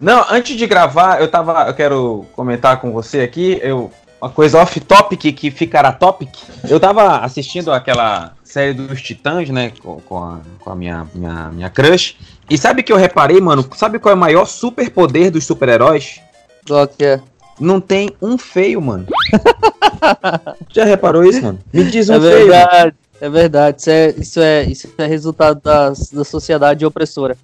Não, antes de gravar, eu tava. Eu quero comentar com você aqui. Eu, uma coisa off-topic que ficará topic. Eu tava assistindo aquela série dos Titãs, né? Com, com, a, com a minha, minha, minha crush. E sabe que eu reparei, mano? Sabe qual é o maior superpoder dos super-heróis? Qual que é? Não tem um feio, mano. Já reparou isso, mano? Me diz um é feio. verdade, é verdade. Isso é, isso é, isso é resultado da, da sociedade opressora.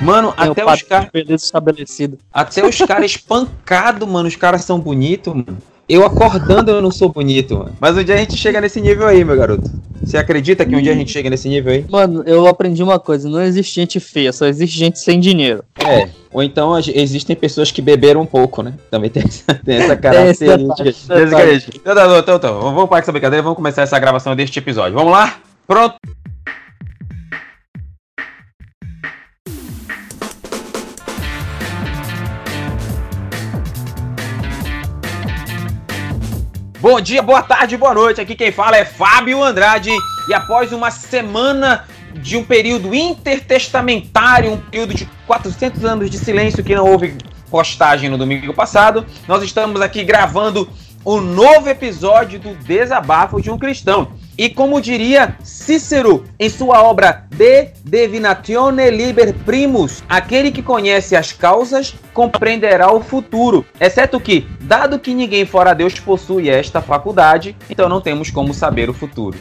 Mano, Tem até os caras. beleza estabelecido. Até os caras espancados, mano. Os caras são bonitos, mano. Eu acordando eu não sou bonito, mano. Mas um dia a gente chega nesse nível aí, meu garoto. Você acredita que um dia a gente chega nesse nível aí? Mano, eu aprendi uma coisa: não existe gente feia, só existe gente sem dinheiro. É. Ou então existem pessoas que beberam um pouco, né? Também tem essa, tem essa característica. Então, tá, então, então, vamos parar com essa brincadeira, vamos começar essa gravação deste episódio. Vamos lá? Pronto? Bom dia, boa tarde, boa noite. Aqui quem fala é Fábio Andrade. E após uma semana de um período intertestamentário, um período de 400 anos de silêncio que não houve postagem no domingo passado, nós estamos aqui gravando o novo episódio do Desabafo de um Cristão. E como diria Cícero em sua obra De Divinatione Liber Primus, aquele que conhece as causas compreenderá o futuro. Exceto que, dado que ninguém fora Deus possui esta faculdade, então não temos como saber o futuro.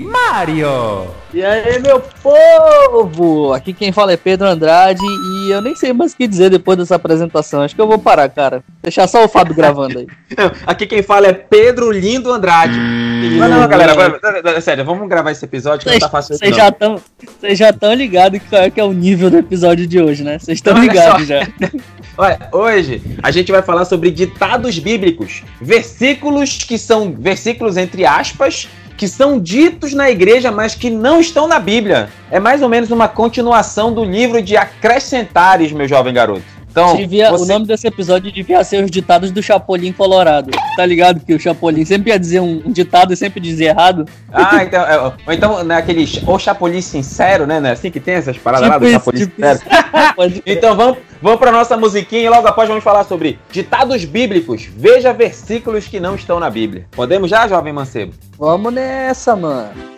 Mario! E aí, meu povo! Aqui quem fala é Pedro Andrade e eu nem sei mais o que dizer depois dessa apresentação. Acho que eu vou parar, cara. Deixar só o Fábio gravando aí. Aqui quem fala é Pedro Lindo Andrade. Não, não, galera, vai- sério, vamos gravar esse episódio que não tá fácil Vocês já estão vocês já estão ligados que qual é que é o nível do episódio de hoje, né? Vocês estão ligados já. Olha, hoje a gente vai falar sobre ditados bíblicos, versículos que são versículos entre aspas, que são ditos na igreja, mas que não estão na Bíblia. É mais ou menos uma continuação do livro de Acrescentares, meu jovem garoto. Então, Devia- O você- nome desse episódio devia ser os ditados do Chapolin Colorado. Tá ligado que o Chapolin sempre ia dizer um, um ditado e sempre dizia errado? Ah, então, é, ou então naquele o Chapolin sincero, né? Não é assim que tem essas paradas lá Tipo do isso, Chapolin tipo sincero. Então vamos, vamos para nossa musiquinha e logo após vamos falar sobre ditados bíblicos. Veja versículos que não estão na Bíblia. Podemos já, jovem mancebo? Vamos nessa, mano.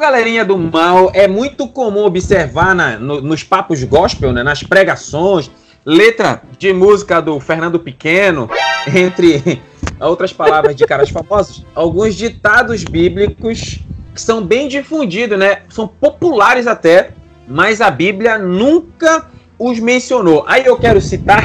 Galerinha do mal, é muito comum observar na- no- nos papos gospel, né, nas pregações, letra de música do Fernando Pequeno, entre outras palavras de caras famosos, alguns ditados bíblicos que são bem difundidos, né? São populares até, mas a Bíblia nunca os mencionou. Aí eu quero citar,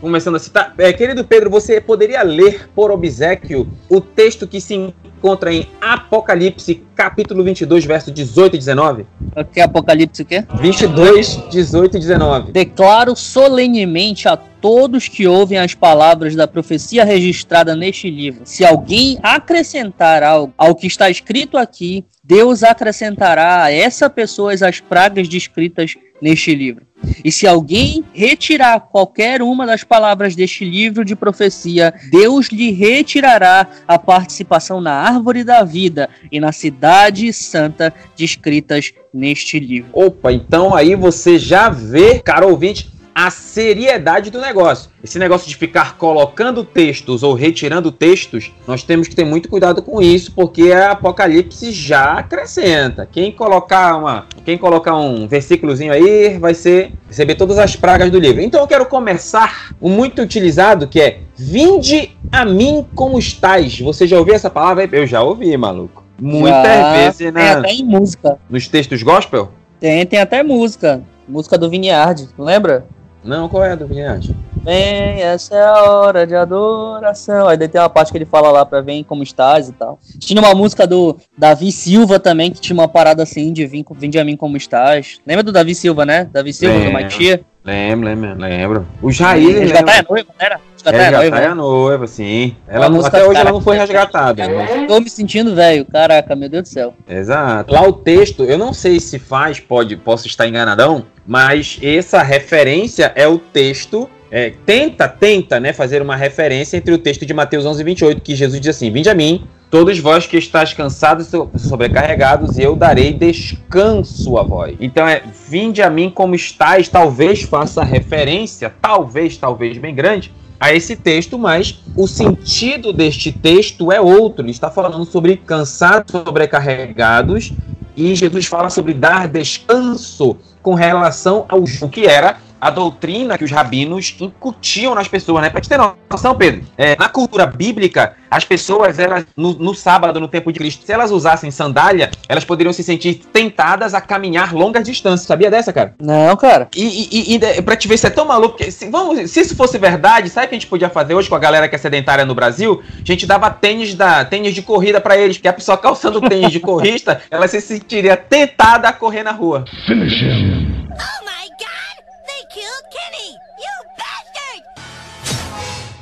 começando a citar, é, querido Pedro, você poderia ler por obsequio o texto que se encontra em Apocalipse, capítulo 22, verso 18 e 19? O que é Apocalipse o quê? 22, 18 e 19. Declaro solenemente a todos que ouvem as palavras da profecia registrada neste livro: se alguém acrescentar algo ao que está escrito aqui, Deus acrescentará a essa pessoa as pragas descritas neste livro. E se alguém retirar qualquer uma das palavras deste livro de profecia, Deus lhe retirará a participação na árvore da vida e na cidade santa descritas neste livro. Opa, então aí você já vê, cara ouvinte, a seriedade do negócio. Esse negócio de ficar colocando textos ou retirando textos, nós temos que ter muito cuidado com isso, porque a Apocalipse já acrescenta. Quem colocar uma, quem colocar um versículozinho aí, vai ser receber todas as pragas do livro. Então eu quero começar o muito utilizado que é vinde a mim como estais. Você já ouviu essa palavra? Eu já ouvi, maluco. Muitas Já vezes Tem né, até em música. nos textos gospel. Tem, tem até música. Música do Vineyard, lembra? Não, qual é a do Vinhard? Vem, essa é a hora de adoração. Aí daí tem uma parte que ele fala lá pra vem como estás e tal. Tinha uma música do Davi Silva também, que tinha uma parada assim de vim, vinde a mim como estás. Lembra do Davi Silva, né? Davi Silva, do Lembro. Maitia. Lembro, lembro, lembro. O Jair, Resgatar é lembra? noiva, não era? Resgatar é Resgatar noiva. é né? a noiva, sim. Ela não- até hoje cara. ela não foi resgatada. mas- Tô me sentindo velho, caraca, meu Deus do céu. Exato. Lá o texto, eu não sei se faz, pode, posso estar enganadão, mas essa referência é o texto é, tenta, tenta, né, fazer uma referência entre o texto de Mateus 11, 28, que Jesus diz assim: Vinde a mim, todos vós que estáis cansados e sobrecarregados, e eu darei descanso a vós. Então é, vinde a mim como estáis, talvez faça referência, talvez, talvez bem grande, a esse texto, mas o sentido deste texto é outro. Ele está falando sobre cansados, sobrecarregados, e Jesus fala sobre dar descanso com relação ao que era a doutrina que os rabinos incutiam nas pessoas, né? Pra te ter noção, Pedro, é, na cultura bíblica, as pessoas, elas, no, no, sábado, no tempo de Cristo, se elas usassem sandália, elas poderiam se sentir tentadas a caminhar longas distâncias. Sabia dessa, cara? Não, cara. E, e, e pra te ver, isso é tão maluco, que se, vamos, se isso fosse verdade, sabe o que a gente podia fazer hoje com a galera que é sedentária no Brasil? A gente dava tênis, da, tênis de corrida para eles, porque a pessoa calçando tênis de corrida, ela se sentiria tentada a correr na rua. Finish him.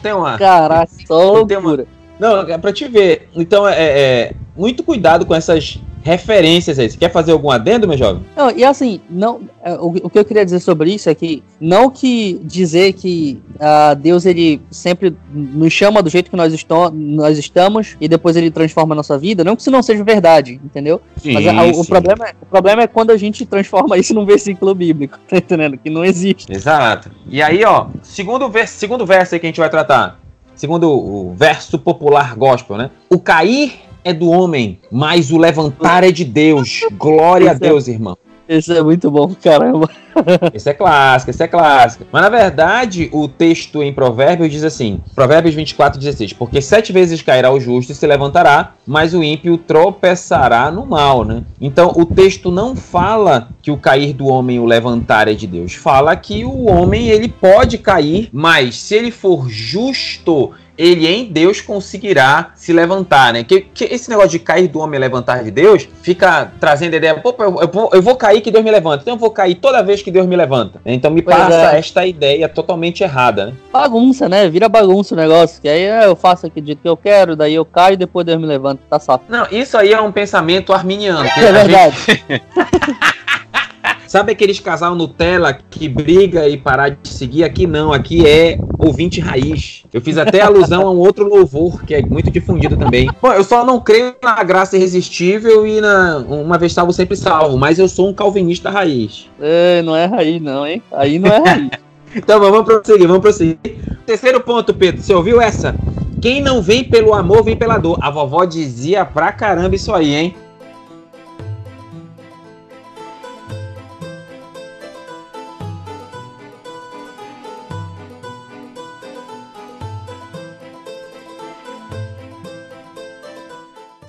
Tem uma. Caraca, só Tem uma, não, é pra te ver. Então, é, é, muito cuidado com essas referências aí. Você quer fazer algum adendo, meu jovem? Não, e assim, não, é, o, o, que eu queria dizer sobre isso é que não que dizer que uh, Deus ele sempre nos chama do jeito que nós, esto, nós estamos e depois ele transforma a nossa vida, não que isso não seja verdade, entendeu? Sim, Mas a, o, problema, é, o problema é quando a gente transforma isso num versículo bíblico, tá entendendo? Que não existe. Exato. E aí, ó, segundo, vers segundo verso aí que a gente vai tratar, segundo o verso popular gospel, né? O cair é do homem, mas o levantar é de Deus. Glória a é Deus, irmão. Esse é muito bom, caramba. Esse é clássico, esse é clássico. Mas na verdade, o texto em Provérbios diz assim: Provérbios 24, 16. Porque sete vezes cairá o justo e se levantará, mas o ímpio tropeçará no mal, né? Então o texto não fala que o cair do homem o levantar é de Deus. Fala que o homem ele pode cair, mas se ele for justo ele em Deus conseguirá se levantar, né? Que, que esse negócio de cair do homem e levantar de Deus fica trazendo a ideia, pô, eu, eu, vou, eu, vou cair que Deus me levanta, então eu vou cair toda vez que Deus me levanta. Então me pois passa é. esta ideia totalmente errada, né? Bagunça, né? Vira bagunça o negócio, que aí é, eu faço aqui do jeito que eu quero, daí eu caio e depois Deus me levanta, tá só. Não, isso aí é um pensamento arminiano. É verdade. Gente... Sabe aqueles casal Nutella que briga e parar de seguir? Aqui não, aqui é ouvinte raiz. Eu fiz até alusão a um outro louvor que é muito difundido também. Bom, eu só não creio na graça irresistível e na uma vez salvo sempre salvo, mas eu sou um calvinista raiz. É, não é raiz não, hein? Aí não é raiz. então vamos prosseguir, vamos prosseguir. Terceiro ponto, Pedro, você ouviu essa? Quem não vem pelo amor, vem pela dor. A vovó dizia pra caramba isso aí, hein?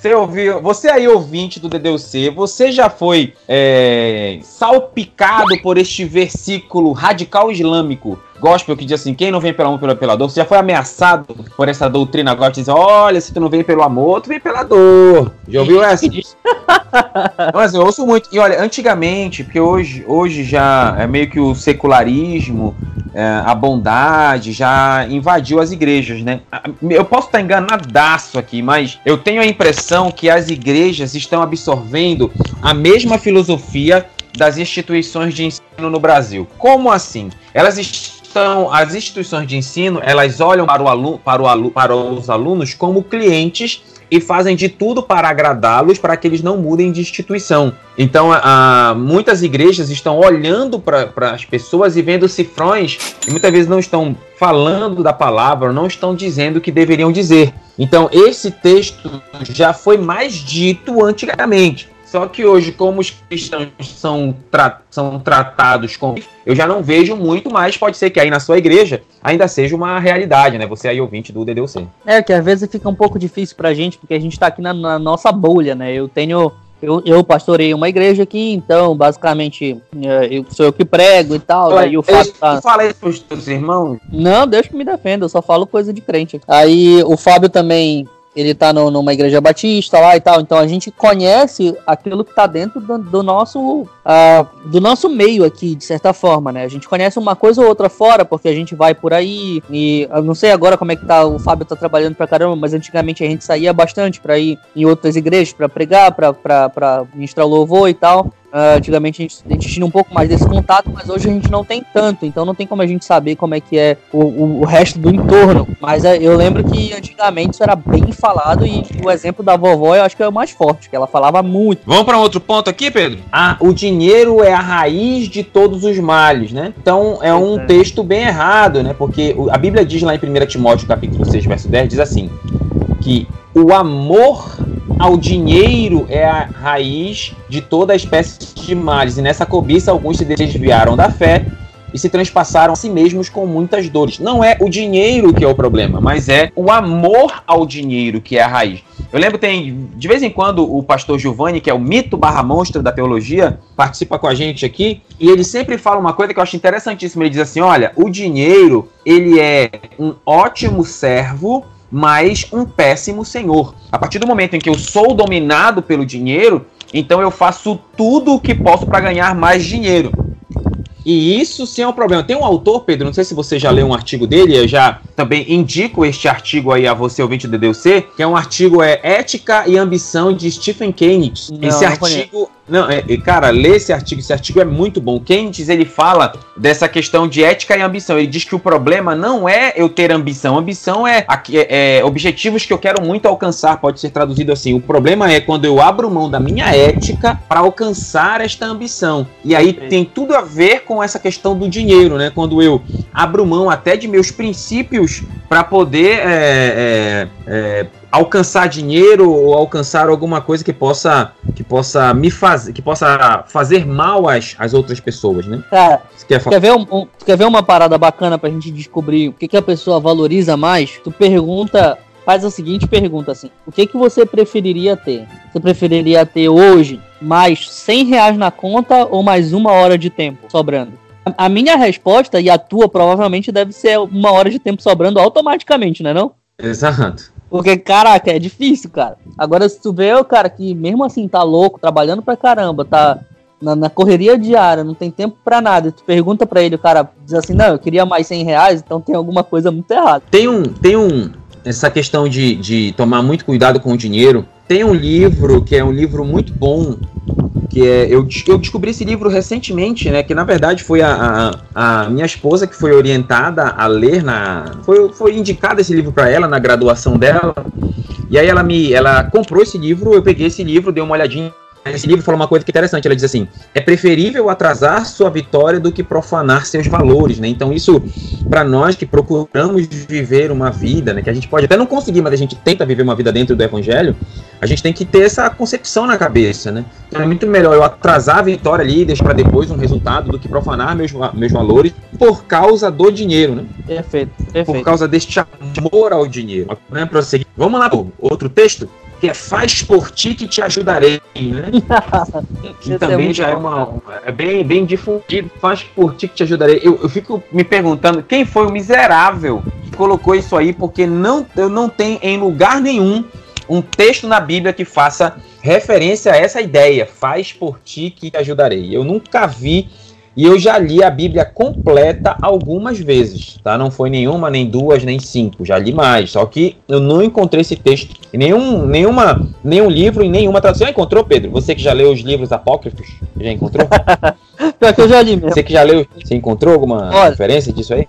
Você ouviu, você aí ouvinte do DDC, você já foi é, salpicado por este versículo radical islâmico gospel que diz assim: quem não vem pelo amor, pelo pela dor, você já foi ameaçado por essa doutrina agora que diz: olha, se tu não vem pelo amor, tu vem pela dor. Já ouviu essa? Mas eu ouço muito. E olha, antigamente, porque hoje, hoje já é meio que o secularismo, a bondade já invadiu as igrejas, né? Eu posso estar enganadaço aqui, mas eu tenho a impressão que as igrejas estão absorvendo a mesma filosofia das instituições de ensino no Brasil. Como assim? Elas estão, as instituições de ensino, elas olham para, o aluno, para, o alu, para os alunos como clientes e fazem de tudo para agradá-los para que eles não mudem de instituição. Então, a, muitas igrejas estão olhando para as pessoas e vendo cifrões e muitas vezes não estão falando da palavra, não estão dizendo o que deveriam dizer. Então, esse texto já foi mais dito antigamente. Só que hoje, como os cristãos são, tra são tratados como. Eu já não vejo muito, mas pode ser que aí na sua igreja ainda seja uma realidade, né? Você aí ouvinte do DDC. É, que às vezes fica um pouco difícil pra gente, porque a gente tá aqui na, na nossa bolha, né? Eu tenho. Eu, eu pastorei uma igreja aqui, então, basicamente, é, eu sou eu que prego e tal. Olha, aí o Fábio tá... fala isso pros teus irmãos? Não, Deus que me defenda, eu só falo coisa de crente. Aí o Fábio também ele tá no, numa igreja batista lá e tal, então a gente conhece aquilo que tá dentro do, do nosso uh, do nosso meio aqui, de certa forma, né? A gente conhece uma coisa ou outra fora, porque a gente vai por aí, e eu não sei agora como é que tá, o Fábio tá trabalhando pra caramba, mas antigamente a gente saía bastante pra ir em outras igrejas, pra pregar, pra, pra, pra ministrar louvor e tal. Uh, antigamente a gente, a gente, tinha um pouco mais desse contato, mas hoje a gente não tem tanto, então não tem como a gente saber como é que é o, o, o resto do entorno. Mas uh, eu lembro que antigamente isso era bem falado e o exemplo da vovó eu acho que é o mais forte, que ela falava muito. Vamos para um outro ponto aqui, Pedro? Ah, o dinheiro é a raiz de todos os males, né? Então é um é. texto bem errado, né? Porque a Bíblia diz lá em 1 Timóteo capítulo 6, verso 10, diz assim, que o amor ao dinheiro é a raiz de toda espécie de males, e nessa cobiça alguns se desviaram da fé e se transpassaram a si mesmos com muitas dores. Não é o dinheiro que é o problema, mas é o amor ao dinheiro que é a raiz. Eu lembro tem de vez em quando o pastor Giovanni, que é o mito barra monstro da teologia, participa com a gente aqui e ele sempre fala uma coisa que eu acho interessantíssima. Ele diz assim: olha, o dinheiro ele é um ótimo servo mas um péssimo senhor. A partir do momento em que eu sou dominado pelo dinheiro, então eu faço tudo o que posso para ganhar mais dinheiro. E isso sim é um problema. Tem um autor, Pedro, não sei se você já leu um artigo dele, eu já também indico este artigo aí a você, ouvinte do DDC, que é um artigo é Ética e Ambição de Stephen Kennedy. Esse artigo não, é, cara, lê esse artigo, esse artigo é muito bom. Keynes, ele fala dessa questão de ética e ambição. Ele diz que o problema não é eu ter ambição. Ambição é, é, é objetivos que eu quero muito alcançar, pode ser traduzido assim. O problema é quando eu abro mão da minha ética para alcançar esta ambição. E aí tem tudo a ver com essa questão do dinheiro, né? Quando eu abro mão até de meus princípios para poder é, é, é alcançar dinheiro ou alcançar alguma coisa que possa que possa me fazer que possa fazer mal às, às outras pessoas, né? Cara, quer, quer, ver um, um, quer ver uma parada bacana pra gente descobrir o que, que a pessoa valoriza mais? Tu pergunta faz a seguinte pergunta assim: o que que você preferiria ter? Você preferiria ter hoje mais 100 reais na conta ou mais uma hora de tempo sobrando? A minha resposta e a tua provavelmente deve ser uma hora de tempo sobrando automaticamente, né não? Exato. Porque, caraca, é difícil, cara. Agora, se tu vê o cara que mesmo assim tá louco, trabalhando pra caramba, tá na, na correria diária, não tem tempo para nada, tu pergunta para ele, o cara diz assim, não, eu queria mais 100 reais, então tem alguma coisa muito errada. Tem um, tem um, essa questão de, de tomar muito cuidado com o dinheiro. Tem um livro que é um livro muito bom que é eu, eu descobri esse livro recentemente, né? Que na verdade foi a, a, a minha esposa que foi orientada a ler na foi, foi indicado esse livro para ela na graduação dela. E aí ela me ela comprou esse livro, eu peguei esse livro, dei uma olhadinha esse livro fala uma coisa que é interessante. Ela diz assim: é preferível atrasar sua vitória do que profanar seus valores, né? Então, isso, para nós que procuramos viver uma vida, né? Que a gente pode até não conseguir, mas a gente tenta viver uma vida dentro do evangelho, a gente tem que ter essa concepção na cabeça, né? Então, é muito melhor eu atrasar a vitória ali e deixar para depois um resultado do que profanar meus, meus valores por causa do dinheiro, né? Perfeito, perfeito. Por causa deste amor ao dinheiro. Né? Prosseguir. Vamos lá, outro texto? Que é Faz por ti que te ajudarei, né? que é também é já é uma. É bem, bem difundido. Faz por ti que te ajudarei. Eu, eu fico me perguntando quem foi o miserável que colocou isso aí, porque não, eu não tenho em lugar nenhum um texto na Bíblia que faça referência a essa ideia. Faz por ti que te ajudarei. Eu nunca vi e eu já li a Bíblia completa algumas vezes, tá? Não foi nenhuma, nem duas, nem cinco, já li mais. Só que eu não encontrei esse texto em nenhum, nenhuma, nenhum livro, em nenhuma tradução. Já encontrou, Pedro? Você que já leu os livros apócrifos? Já encontrou? Pior que eu já li mesmo. Você que já leu, você encontrou alguma Olha. referência disso aí?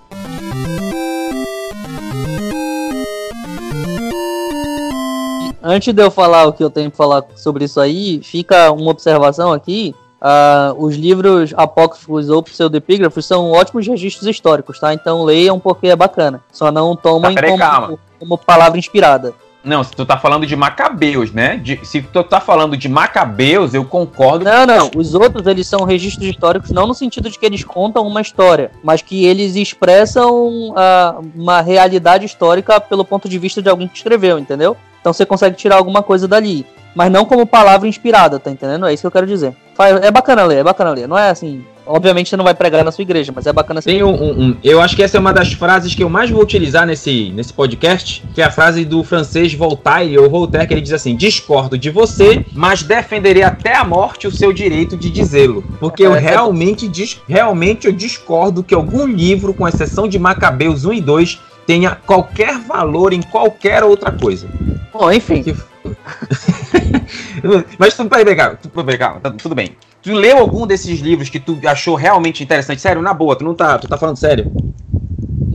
Antes de eu falar o que eu tenho para falar sobre isso aí, fica uma observação aqui Uh, os livros apócrifos ou pseudepígrafos são ótimos registros históricos, tá? Então leiam porque é bacana. Só não tomem tá, como, como, palavra inspirada. Não, se tu tá falando de Macabeus, né? De, se tu tá falando de Macabeus, eu concordo. Não, não. Os outros, eles são registros históricos não no sentido de que eles contam uma história, mas que eles expressam uh, uma realidade histórica pelo ponto de vista de alguém que escreveu, entendeu? Então você consegue tirar alguma coisa dali mas não como palavra inspirada, tá entendendo? É isso que eu quero dizer. É bacana ler, é bacana ler. Não é assim. Obviamente você não vai pregar na sua igreja, mas é bacana Tem um, um, Eu acho que essa é uma das frases que eu mais vou utilizar nesse, nesse podcast, que é a frase do francês Voltaire, ou Voltaire, que ele diz assim: discordo de você, mas defenderei até a morte o seu direito de dizê-lo. Porque eu é, é realmente, dis, realmente eu discordo que algum livro, com exceção de Macabeus 1 e 2, tenha qualquer valor em qualquer outra coisa. Bom, enfim. Mas tudo bem, calma, tudo calma, tá tudo bem. Tu leu algum desses livros que tu achou realmente interessante? Sério, na boa, tu não tá, tu tá falando sério?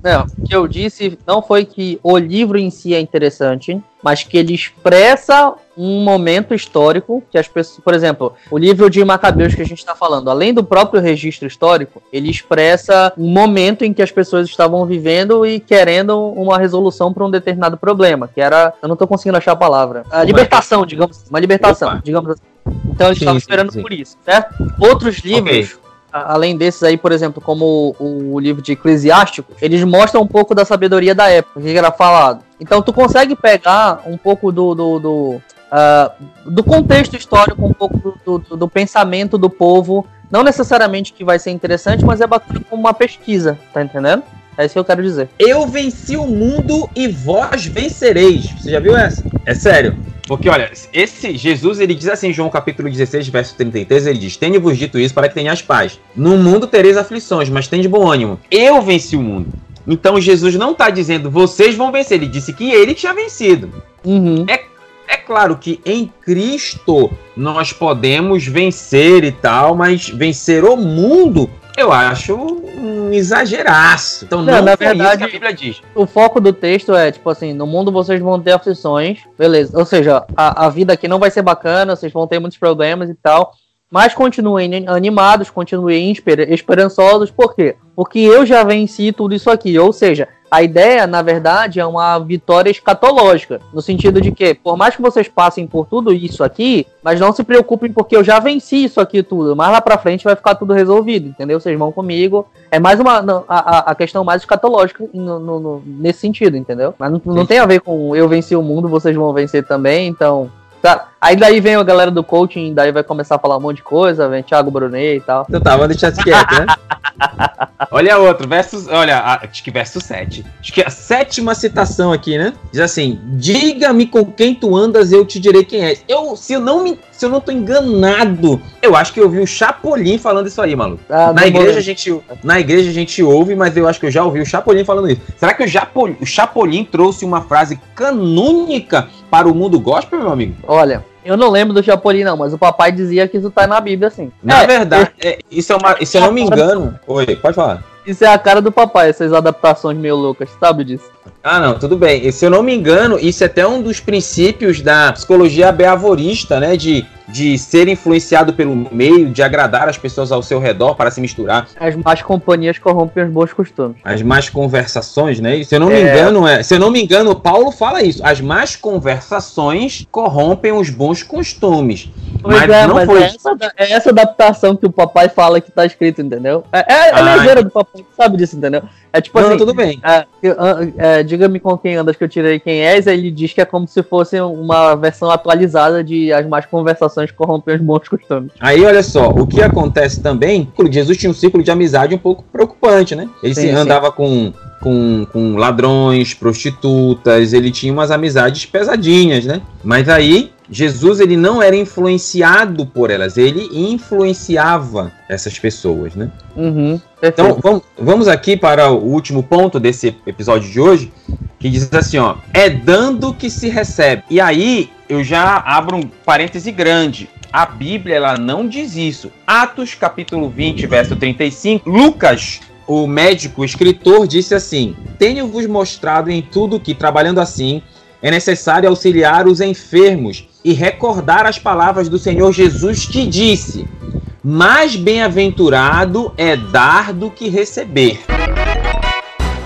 Não, o que eu disse não foi que o livro em si é interessante, mas que ele expressa um momento histórico que as pessoas, por exemplo, o livro de Macabeus que a gente está falando, além do próprio registro histórico, ele expressa um momento em que as pessoas estavam vivendo e querendo uma resolução para um determinado problema, que era, eu não estou conseguindo achar a palavra, a libertação, digamos, assim, uma libertação, Opa. digamos assim. Então eles estavam esperando sim, sim. por isso, certo? Outros livros okay além desses aí, por exemplo, como o, o, livro de Eclesiástico, eles mostram um pouco da sabedoria da época, o que era falado. Então tu consegue pegar um pouco do, do, do, uh, do contexto histórico, um pouco do, do, do, pensamento do povo. Não necessariamente que vai ser interessante, mas é bacana como uma pesquisa, tá entendendo? É isso que eu quero dizer. Eu venci o mundo e vós vencereis. Você já viu essa? É sério. Porque, olha, esse Jesus, ele diz assim em João capítulo 16, verso 33, ele diz, Tenho-vos dito isso para que tenhas paz. No mundo tereis aflições, mas tem de bom ânimo. Eu venci o mundo. Então Jesus não está dizendo, vocês vão vencer. Ele disse que ele tinha vencido. Uhum. É, é claro que em Cristo nós podemos vencer e tal, mas vencer o mundo eu acho um exageraço. Então não, não na verdade, a Bíblia diz. O foco do texto é, tipo assim, no mundo vocês vão ter aflições, beleza. Ou seja, a, a vida aqui não vai ser bacana, vocês vão ter muitos problemas e tal. Mas continuem animados, continuem esperançosos, por quê? Porque eu já venci tudo isso aqui. Ou seja, a ideia, na verdade, é uma vitória escatológica, no sentido de que, por mais que vocês passem por tudo isso aqui, mas não se preocupem porque eu já venci isso aqui tudo, mais lá pra frente vai ficar tudo resolvido, entendeu? Vocês vão comigo. É mais uma a, a questão mais escatológica no, no, no, nesse sentido, entendeu? Mas não, não tem a ver com eu venci o mundo, vocês vão vencer também, então Tá. Aí daí vem a galera do coaching, daí vai começar a falar um monte de coisa, vem Thiago Brunet e tal. Então tá, vamos deixar isso quieto, né? olha outro, verso, olha, acho que verso 7. Acho que é a sétima citação aqui, né? Diz assim: Diga-me com quem tu andas, eu te direi quem és. Eu, se eu não me, se eu não tô enganado, eu acho que eu ouvi o Chapolin falando isso aí, maluco. Ah, na igreja a gente, na igreja a gente ouve, mas eu acho que eu já ouvi o Chapolin falando isso. Será que o Chapolin, o Chapolin trouxe uma frase canônica para o mundo gospel, meu amigo? Olha, eu não lembro do Chapolin, não, mas o papai dizia que isso tá na Bíblia, assim. Na é, verdade, é, isso é uma. Se eu não me engano. Oi, pode falar. Isso é a cara do papai, essas adaptações meio loucas, sabe disso? Ah, não, tudo bem. E, se eu não me engano, isso é até um dos princípios da psicologia beavorista, né? De, de ser influenciado pelo meio, de agradar as pessoas ao seu redor para se misturar. As más companhias corrompem os bons costumes. As más conversações, né? E se eu não me é... engano, é, se eu não me engano, Paulo fala isso. As más conversações corrompem os bons costumes. Pois mas é, não mas foi. É essa, é essa adaptação que o papai fala que tá escrito, entendeu? É, é, é ligeira do papai, sabe disso, entendeu? É tipo não, assim. tudo bem. É, é, diga-me com quem andas que eu tirei quem és. Ele diz que é como se fosse uma versão atualizada de as más conversações corrompem os bons costumes. Aí, olha só, o que acontece também, Jesus tinha um círculo de amizade um pouco preocupante, né? Ele sim, andava sim. com com, com ladrões, prostitutas, ele tinha umas amizades pesadinhas, né? Mas aí Jesus ele não era influenciado por elas, ele influenciava essas pessoas, né? Uhum, então vamos, vamos aqui para o último ponto desse episódio de hoje, que diz assim, ó, é dando que se recebe. E aí eu já abro um parêntese grande. A Bíblia ela não diz isso. Atos capítulo 20, verso 35, Lucas o médico o escritor disse assim: Tenho-vos mostrado em tudo que, trabalhando assim, é necessário auxiliar os enfermos e recordar as palavras do Senhor Jesus que disse: Mais bem-aventurado é dar do que receber.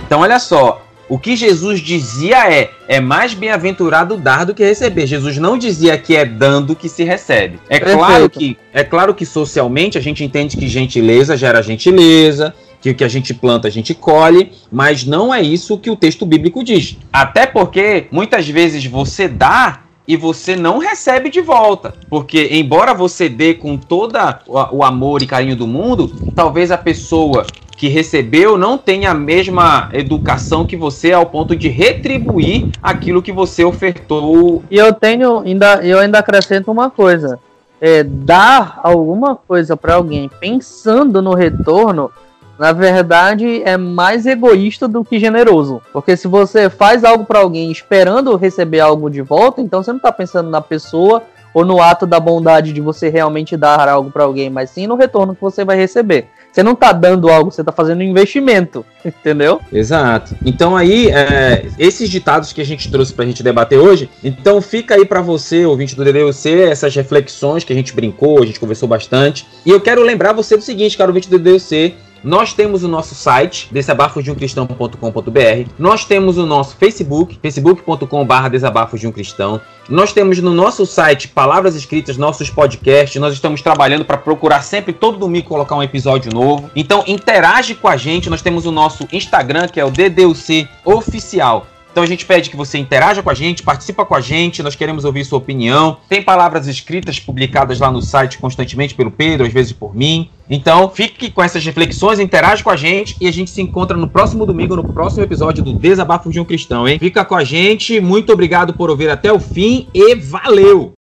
Então, olha só, o que Jesus dizia é: é mais bem-aventurado dar do que receber. Jesus não dizia que é dando que se recebe. É claro que é claro que socialmente a gente entende que gentileza gera gentileza, que o que a gente planta a gente colhe, mas não é isso que o texto bíblico diz. Até porque muitas vezes você dá e você não recebe de volta. Porque, embora você dê com todo o amor e carinho do mundo, talvez a pessoa que recebeu não tenha a mesma educação que você ao ponto de retribuir aquilo que você ofertou. E eu tenho ainda eu ainda acrescento uma coisa. É, dar alguma coisa para alguém pensando no retorno na verdade, é mais egoísta do que generoso. Porque se você faz algo para alguém esperando receber algo de volta, então você não está pensando na pessoa ou no ato da bondade de você realmente dar algo para alguém, mas sim no retorno que você vai receber. Você não tá dando algo, você tá fazendo um investimento, entendeu? Exato. Então aí, é, esses ditados que a gente trouxe pra gente debater hoje, então fica aí para você, ouvinte do DDUC, essas reflexões que a gente brincou, a gente conversou bastante. E eu quero lembrar você do seguinte, cara, ouvinte do DDUC, nós temos o nosso site, desabafosdeumcristão.com.br. Nós temos o nosso Facebook, facebook.com.br desabafos de um cristão. Nós temos no nosso site Palavras Escritas, nossos podcasts. Nós estamos trabalhando para procurar sempre todo domingo colocar um episódio novo. Então interage com a gente. Nós temos o nosso Instagram, que é o DDUC Oficial. Então a gente pede que você interaja com a gente, participa com a gente, nós queremos ouvir sua opinião. Tem palavras escritas publicadas lá no site constantemente pelo Pedro, às vezes por mim. Então, fique com essas reflexões, interage com a gente e a gente se encontra no próximo domingo, no próximo episódio do Desabafo de um Cristão, hein? Fica com a gente, muito obrigado por ouvir até o fim e valeu!